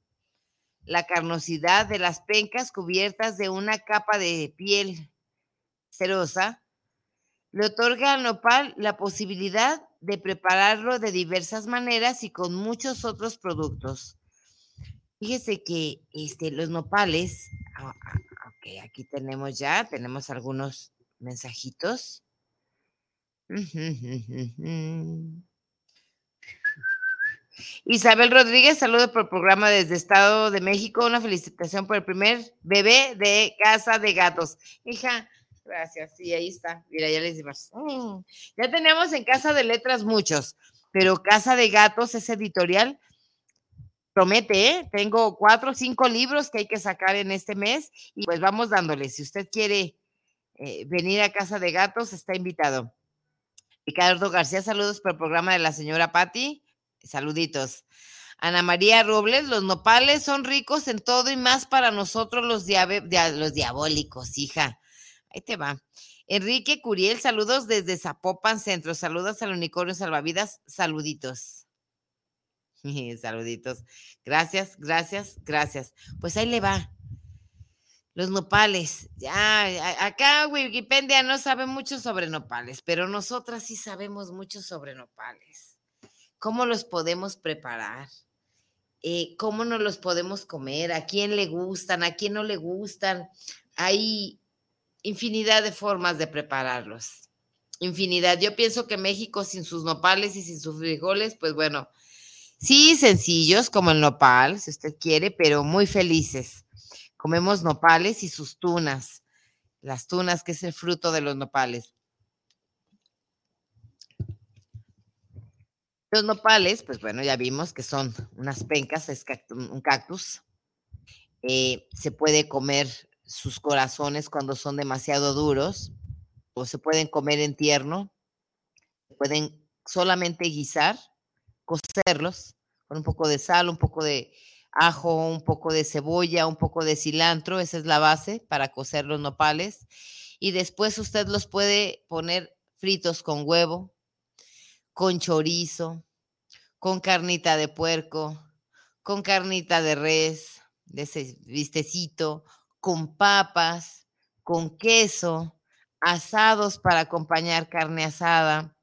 la carnosidad de las pencas cubiertas de una capa de piel cerosa, le otorga al nopal la posibilidad de prepararlo de diversas maneras y con muchos otros productos. Fíjese que este, los nopales, ah, ah, ok, aquí tenemos ya, tenemos algunos mensajitos. Isabel Rodríguez, saludo por el programa desde Estado de México. Una felicitación por el primer bebé de Casa de Gatos. Hija, gracias. Sí, ahí está. Mira, ya les dimos. Mm, ya tenemos en Casa de Letras muchos, pero Casa de Gatos es editorial. Promete, ¿eh? Tengo cuatro o cinco libros que hay que sacar en este mes y pues vamos dándole. Si usted quiere eh, venir a Casa de Gatos, está invitado. Ricardo García, saludos por el programa de la señora Patti. Saluditos. Ana María Robles, los nopales son ricos en todo y más para nosotros los, los diabólicos, hija. Ahí te va. Enrique Curiel, saludos desde Zapopan Centro. Saludos al unicornio salvavidas. Saluditos. Saluditos. Gracias, gracias, gracias. Pues ahí le va. Los nopales. Ya, acá Wikipedia no sabe mucho sobre nopales, pero nosotras sí sabemos mucho sobre nopales. ¿Cómo los podemos preparar? Eh, ¿Cómo nos los podemos comer? ¿A quién le gustan? ¿A quién no le gustan? Hay infinidad de formas de prepararlos. Infinidad. Yo pienso que México sin sus nopales y sin sus frijoles, pues bueno, sí, sencillos como el nopal, si usted quiere, pero muy felices comemos nopales y sus tunas, las tunas que es el fruto de los nopales. Los nopales, pues bueno, ya vimos que son unas pencas, es un cactus. Eh, se puede comer sus corazones cuando son demasiado duros o se pueden comer en tierno. Pueden solamente guisar, cocerlos con un poco de sal, un poco de ajo, un poco de cebolla, un poco de cilantro, esa es la base para cocer los nopales. Y después usted los puede poner fritos con huevo, con chorizo, con carnita de puerco, con carnita de res, de ese vistecito, con papas, con queso, asados para acompañar carne asada.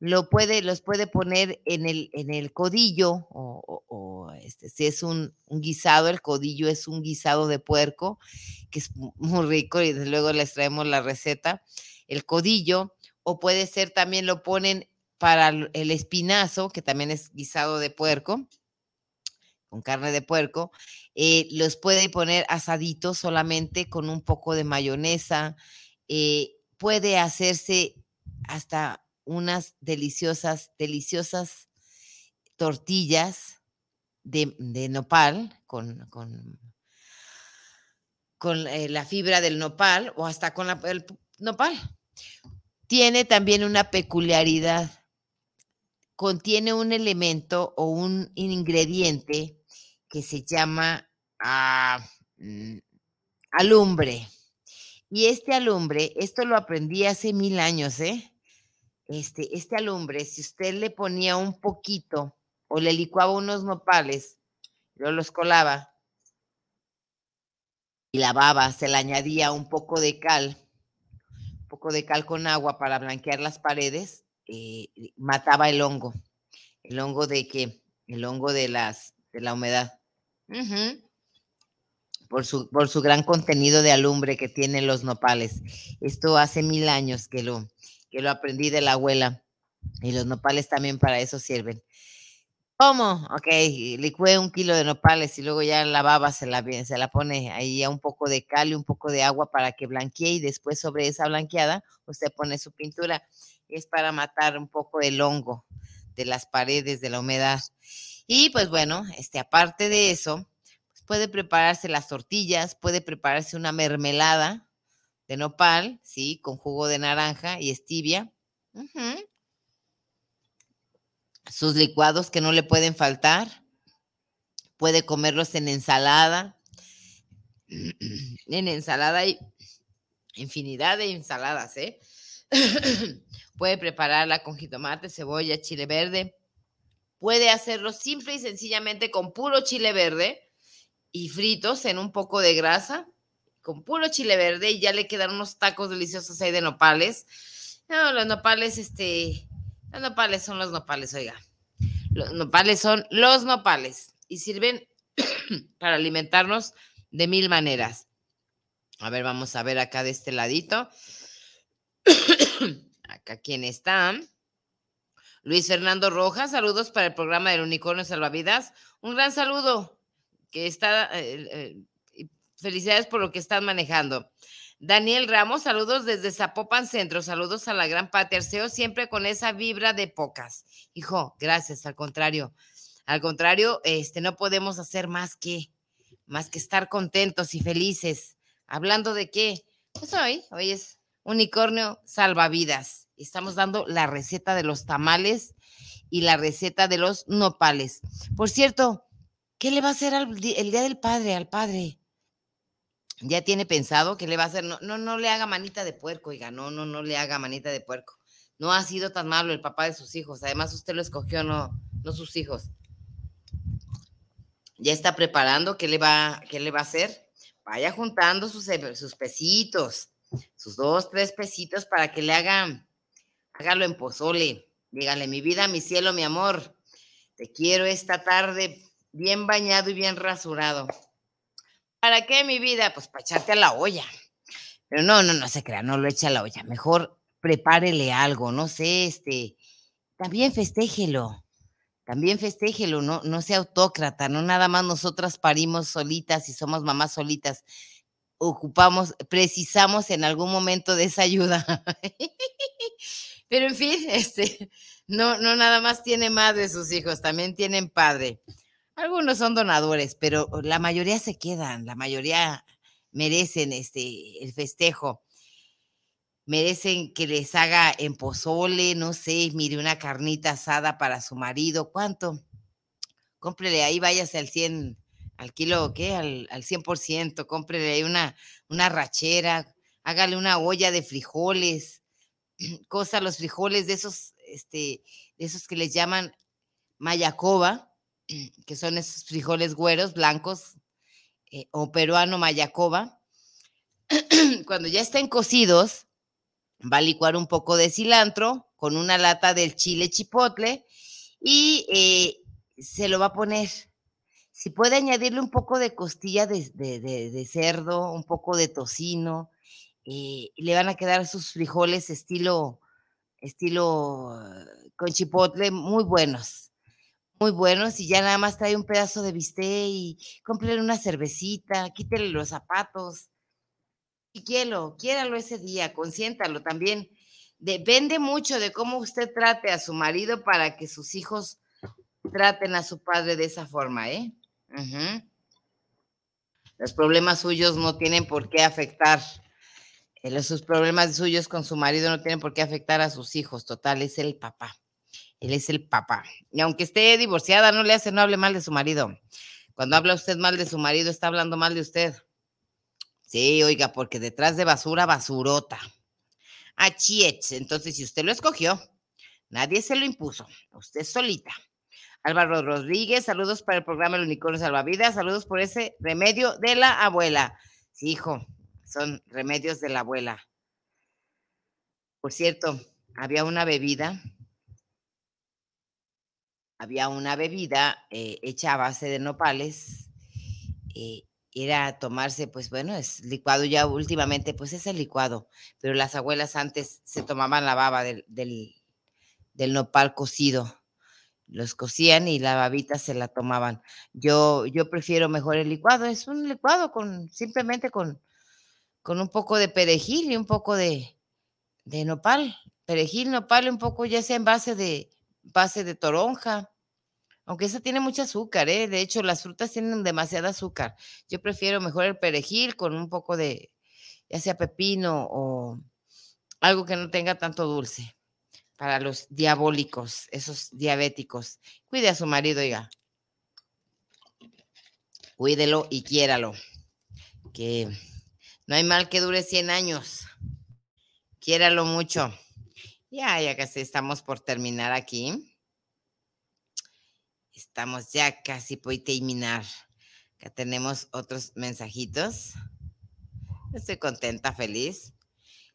Lo puede, los puede poner en el, en el codillo, o, o- este, si es un, guisado, el codillo es un guisado de puerco, que es mu- muy rico y luego les traemos la receta. El codillo, o puede ser también lo ponen para el el espinazo, que también es guisado de puerco, con carne de puerco, eh, los puede poner asaditos solamente con un poco de mayonesa. eh, puede hacerse hasta unas deliciosas, deliciosas tortillas de, de nopal con, con, con eh, la fibra del nopal o hasta con la- el nopal. Tiene también una peculiaridad. Contiene un elemento o un ingrediente que se llama ah, mm, alumbre. Y este alumbre, esto lo aprendí hace mil años, ¿eh? Este, este alumbre, si usted le ponía un poquito o le licuaba unos nopales, yo los colaba y lavaba, se le añadía un poco de cal, un poco de cal con agua para blanquear las paredes, eh, mataba el hongo, el hongo de que, el hongo de las, de la humedad. Por su, por su gran contenido de alumbre que tienen los nopales. Esto hace mil años que lo, que lo aprendí de la abuela. Y los nopales también para eso sirven. ¿Cómo? Ok, licué un kilo de nopales y luego ya la baba se la, se la pone ahí a un poco de cal y un poco de agua para que blanquee y después sobre esa blanqueada usted pone su pintura. Es para matar un poco el hongo de las paredes, de la humedad. Y pues bueno, este, aparte de eso, pues puede prepararse las tortillas, puede prepararse una mermelada de nopal, sí, con jugo de naranja y stevia. Sus licuados que no le pueden faltar. Puede comerlos en ensalada. En ensalada hay infinidad de ensaladas, ¿eh? puede prepararla con jitomate, cebolla, chile verde. Puede hacerlo simple y sencillamente con puro chile verde y fritos en un poco de grasa, con puro chile verde y ya le quedan unos tacos deliciosos ahí de nopales. No, los nopales, este, los nopales son los nopales, oiga. Los nopales son los nopales y sirven para alimentarnos de mil maneras. A ver, vamos a ver acá de este ladito. acá quién está. Luis Fernando Rojas, saludos para el programa del Unicornio Salvavidas. Un gran saludo que está, eh, eh, felicidades por lo que están manejando. Daniel Ramos, saludos desde Zapopan Centro, saludos a la gran Patria Arceo, siempre con esa vibra de pocas. Hijo, gracias, al contrario. Al contrario, este, no podemos hacer más que, más que estar contentos y felices. ¿Hablando de qué? Pues hoy, hoy es Unicornio Salvavidas. Estamos dando la receta de los tamales y la receta de los nopales. Por cierto, ¿qué le va a hacer el Día del Padre al padre? ¿Ya tiene pensado qué le va a hacer? No, no, no le haga manita de puerco, oiga, no, no, no le haga manita de puerco. No ha sido tan malo el papá de sus hijos. Además, usted lo escogió, no, no sus hijos. Ya está preparando qué le va, qué le va a hacer. Vaya juntando sus, e- sus pesitos, sus dos, tres pesitos para que le hagan, hágalo en pozole. Dígale, mi vida, mi cielo, mi amor, te quiero esta tarde bien bañado y bien rasurado. ¿Para qué, mi vida? Pues para echarte a la olla. Pero no, no, no se crea, no lo eche a la olla. Mejor prepárele algo, no sé, este, también festéjelo. También festéjelo, no, no sea autócrata, no nada más nosotras parimos solitas y somos mamás solitas. Ocupamos, precisamos en algún momento de esa ayuda. Pero en fin, este, no, no nada más tiene madre sus hijos, también tienen padre. Algunos son donadores, pero la mayoría se quedan, la mayoría merecen este el festejo. Merecen que les haga en pozole, no sé, mire, una carnita asada para su marido. ¿Cuánto? Cómprele ahí, váyase al 100, al kilo, ¿qué? Al, al 100%, cómprele ahí una, una rachera, hágale una olla de frijoles, cosa los frijoles de esos, este, de esos que les llaman mayacoba, que son esos frijoles güeros, blancos, eh, o peruano mayacoba. Cuando ya estén cocidos, va a licuar un poco de cilantro con una lata del chile chipotle y eh, se lo va a poner. Si puede añadirle un poco de costilla de, de- de- cerdo, un poco de tocino, eh, le van a quedar sus frijoles estilo, estilo eh, con chipotle muy buenos, muy buenos. Y ya nada más trae un pedazo de bistec y cómprele una cervecita, quítele los zapatos y quiéralo, quiéralo ese día, consiéntalo también. Depende mucho de cómo usted trate a su marido para que sus hijos traten a su padre de esa forma, ¿eh? Los problemas suyos no tienen por qué afectar, eh, sus problemas suyos con su marido no tienen por qué afectar a sus hijos, total, es el papá. Él es el papá. Y aunque esté divorciada, no le hace, no hable mal de su marido. Cuando habla usted mal de su marido, está hablando mal de usted. Sí, oiga, porque detrás de basura, basurota. Achiech. Entonces, si usted lo escogió, nadie se lo impuso, usted solita. Álvaro Rodríguez, saludos para el programa El Unicornio Salvavidas, saludos por ese remedio de la abuela. Sí, hijo, son remedios de la abuela. Por cierto, había una bebida, había una bebida eh, hecha a base de nopales, eh, era tomarse, pues bueno, es licuado ya últimamente, pues es el licuado, pero las abuelas antes se tomaban la baba del, del, nopal cocido los cocían y la babita se la tomaban. Yo, yo prefiero mejor el licuado, es un licuado con simplemente con, con un poco de perejil y un poco de, de nopal, perejil, nopal un poco ya sea en base de base de toronja. Aunque esa tiene mucho azúcar, ¿eh? De hecho, las frutas tienen demasiada azúcar. Yo prefiero mejor el perejil con un poco de, ya sea pepino o algo que no tenga tanto dulce para los diabólicos, esos diabéticos. Cuide a su marido, oiga. Cuídelo y quiéralo. Que no hay mal que dure 100 años. Quiéralo mucho. Ya, ya casi estamos por terminar aquí. Estamos ya casi por terminar. Acá tenemos otros mensajitos. Estoy contenta, feliz.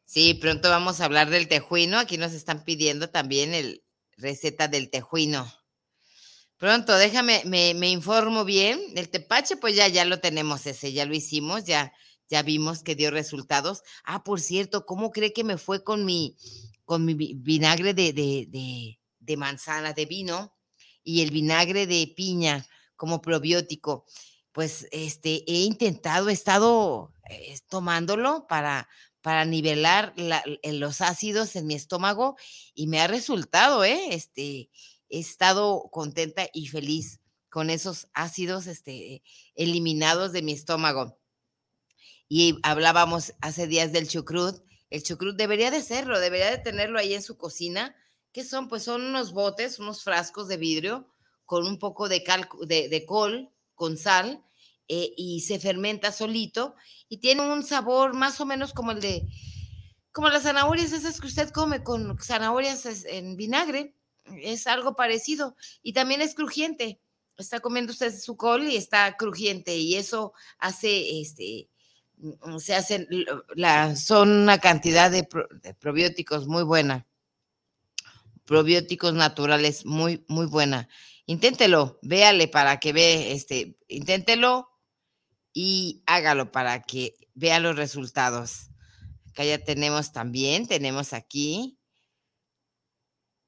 Sí, pronto vamos a hablar del tejuino. Aquí nos están pidiendo también el receta del tejuino. Pronto, déjame, me, me informo bien. El tepache, pues ya, ya lo tenemos ese, ya lo hicimos, ya, ya vimos que dio resultados. Ah, por cierto, ¿cómo cree que me fue con mi, con mi vi- vinagre de, de, de, manzana, de vino, y el vinagre de piña como probiótico? Pues este, he intentado, he estado eh, tomándolo para, para nivelar la- en los ácidos en mi estómago y me ha resultado, ¿eh? Este, he estado contenta y feliz con esos ácidos este, eliminados de mi estómago. Y hablábamos hace días del chucrut. El chucrut debería de serlo, debería de tenerlo ahí en su cocina. ¿Qué son? Pues son unos botes, unos frascos de vidrio con un poco de, cal, de, col, con sal, eh, y se fermenta solito y tiene un sabor más o menos como el de, como las zanahorias esas que usted come con zanahorias en vinagre. Es algo parecido y también es crujiente. Está comiendo usted su col y está crujiente y eso hace, este, se hacen, son una cantidad de probióticos muy buena. Probióticos naturales muy, muy buena. Inténtelo, véale para que ve, este, inténtelo y hágalo para que vea los resultados. Acá ya tenemos también, tenemos aquí.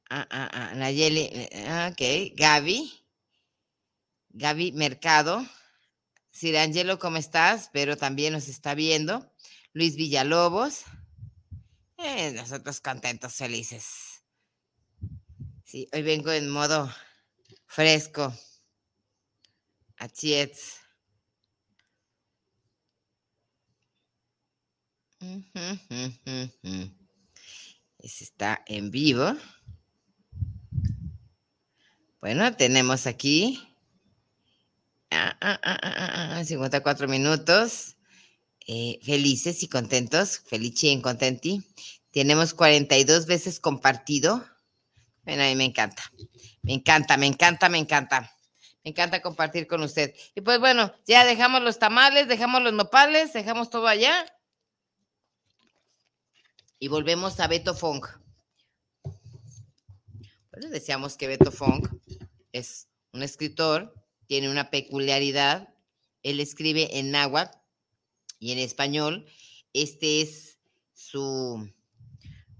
Ah, ah, ah, Nayeli, eh, ah, ok, Gaby. Gaby Mercado. Cirangelo, ¿cómo estás? Pero también nos está viendo. Luis Villalobos. Eh, nosotros contentos, felices. Sí, hoy vengo en modo fresco. Ujú. Ese está en vivo. Bueno, tenemos aquí ah, ah, ah, ah, 54 minutos. eh, felices y contentos, felici y contenti. Tenemos 42 veces compartido. Bueno, a mí me encanta. Me encanta, me encanta, me encanta. Me encanta compartir con usted. Y pues bueno, ya dejamos los tamales, dejamos los nopales, dejamos todo allá. Y volvemos a Beto Fong. Bueno, decíamos que Beto Fong es un escritor, tiene una peculiaridad. Él escribe en náhuatl y en español. Este es su,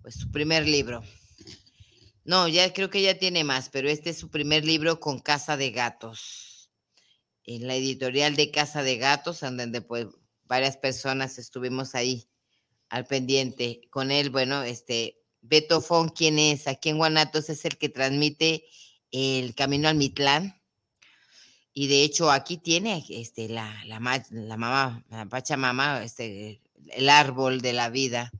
pues, su primer libro. No, ya creo que ya tiene más, pero este es su primer libro con Casa de Gatos. En la editorial de Casa de Gatos, en donde pues varias personas estuvimos ahí al pendiente con él. Bueno, este, Beto Fon, ¿quién es? Aquí en Guanatos es el que transmite el Camino al Mitlán. Y de hecho aquí tiene este, la, la, la mamá, la Pachamama, este, el árbol de la vida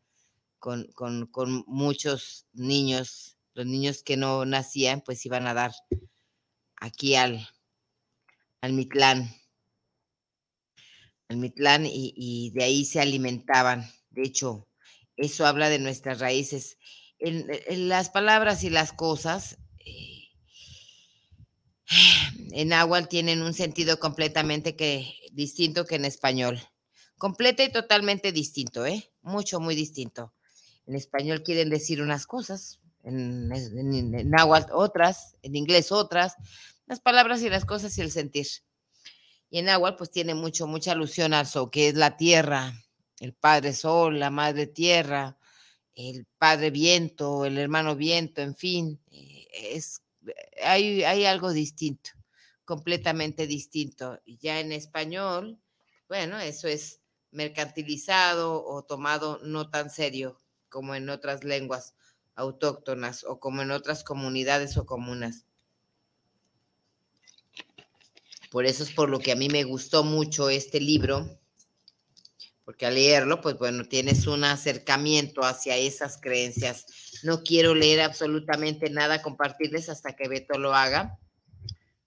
con, con, con muchos niños. Los niños que no nacían, pues iban a dar aquí al, al Mitlán. Al Mitlán y, y de ahí se alimentaban. De hecho, eso habla de nuestras raíces. En, las palabras y las cosas en agua tienen un sentido completamente que, distinto que en español. Completa y totalmente distinto, ¿eh? Mucho, muy distinto. En español quieren decir unas cosas, en, en, otras, en inglés otras, las palabras y las cosas y el sentir. Y en agua pues tiene mucho, mucha alusión a eso, que es la tierra, el Padre Sol, la Madre Tierra, el Padre Viento, el hermano Viento, en fin, eh, es, hay, hay algo distinto, completamente distinto. Ya en español, bueno, eso es mercantilizado o tomado no tan serio como en otras lenguas autóctonas o como en otras comunidades o comunas. Por eso es por lo que a mí me gustó mucho este libro, porque al leerlo, pues bueno, tienes un acercamiento hacia esas creencias. No quiero leer absolutamente nada, compartirles hasta que Beto lo haga.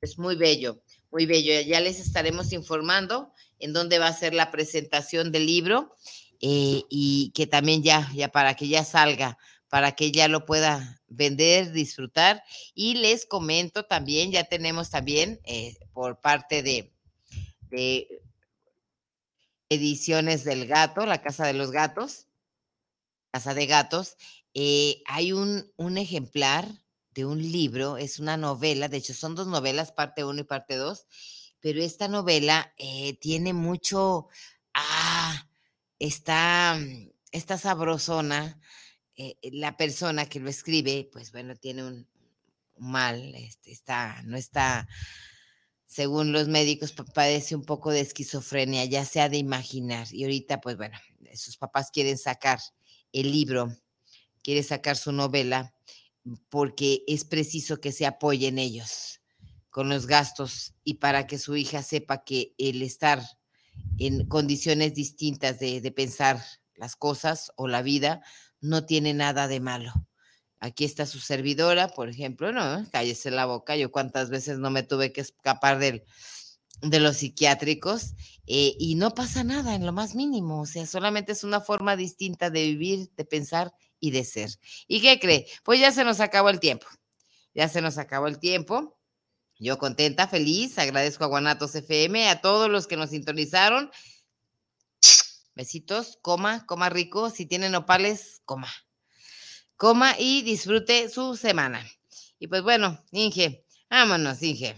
Es muy bello, muy bello. Ya les estaremos informando en dónde va a ser la presentación del libro eh, y que también ya, ya para que ya salga, para que ya lo pueda vender, disfrutar. Y les comento también, ya tenemos también eh, por parte de, de Ediciones del Gato, La Casa de los Gatos, Casa de Gatos, eh, hay un, un, ejemplar de un libro, es una novela, de hecho son dos novelas, parte uno y parte dos, pero esta novela eh, tiene mucho, ah, está, está sabrosona, eh, la persona que lo escribe, pues bueno, tiene un, mal, este, está, no está según los médicos, padece un poco de esquizofrenia, ya sea de imaginar. Y ahorita, pues bueno, sus papás quieren sacar el libro, quiere sacar su novela, porque es preciso que se apoyen ellos con los gastos y para que su hija sepa que el estar en condiciones distintas de, de pensar las cosas o la vida no tiene nada de malo. Aquí está su servidora, por ejemplo, no, cállese la boca, yo cuántas veces no me tuve que escapar del, de los psiquiátricos eh, y no pasa nada en lo más mínimo, o sea, solamente es una forma distinta de vivir, de pensar y de ser. ¿Y qué cree? Pues ya se nos acabó el tiempo, ya se nos acabó el tiempo. Yo contenta, feliz, agradezco a Guanatos FM, a todos los que nos sintonizaron. Besitos, coma, coma rico, si tienen opales, coma coma y disfrute su semana. Y pues bueno, Inge, vámonos, Inge.